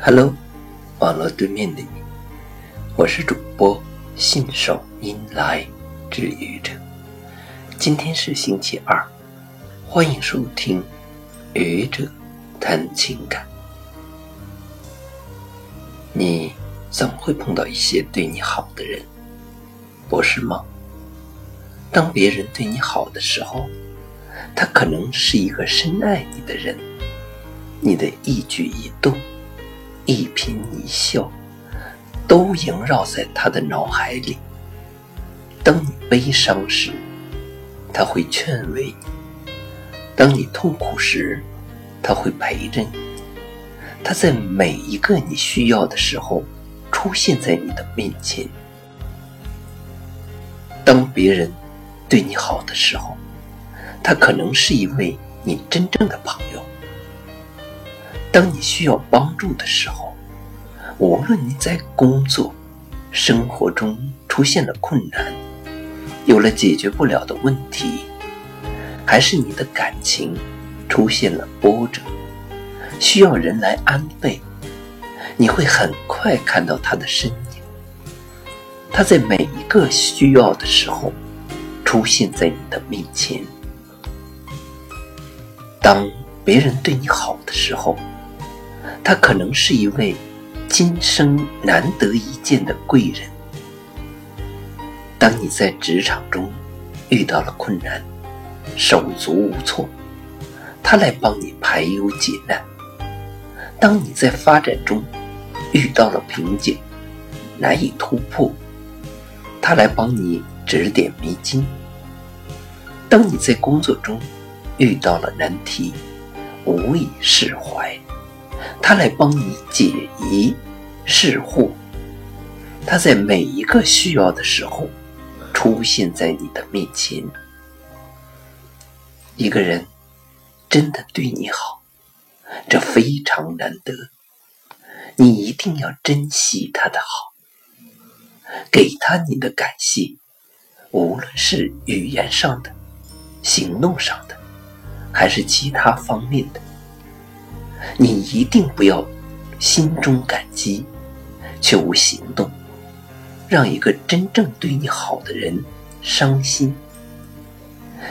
Hello，网络对面的你，我是主播信手拈来治愈者。今天是星期二，欢迎收听愚者谈情感。你总会碰到一些对你好的人，不是吗？当别人对你好的时候，他可能是一个深爱你的人，你的一举一动。一颦一笑，都萦绕在他的脑海里。当你悲伤时，他会劝慰你；当你痛苦时，他会陪着你。他在每一个你需要的时候，出现在你的面前。当别人对你好的时候，他可能是一位你真正的朋友。当你需要帮助的时候，无论你在工作、生活中出现了困难，有了解决不了的问题，还是你的感情出现了波折，需要人来安慰，你会很快看到他的身影。他在每一个需要的时候，出现在你的面前。当别人对你好的时候，他可能是一位今生难得一见的贵人。当你在职场中遇到了困难，手足无措，他来帮你排忧解难；当你在发展中遇到了瓶颈，难以突破，他来帮你指点迷津；当你在工作中遇到了难题，无以释怀。他来帮你解疑释惑，他在每一个需要的时候出现在你的面前。一个人真的对你好，这非常难得，你一定要珍惜他的好，给他你的感谢，无论是语言上的、行动上的，还是其他方面的。你一定不要心中感激，却无行动，让一个真正对你好的人伤心。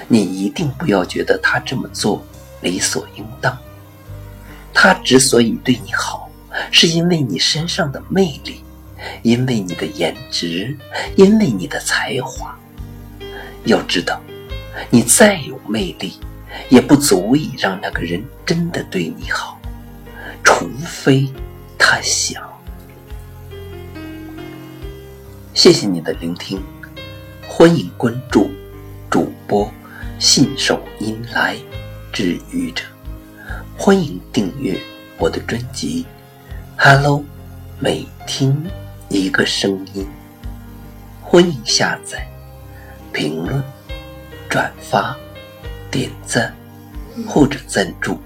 你一定不要觉得他这么做理所应当。他之所以对你好，是因为你身上的魅力，因为你的颜值，因为你的才华。要知道，你再有魅力，也不足以让那个人真的对你好。除非他想。谢谢你的聆听，欢迎关注主播信手拈来治愈者，欢迎订阅我的专辑《Hello》，每听一个声音，欢迎下载、评论、转发、点赞或者赞助。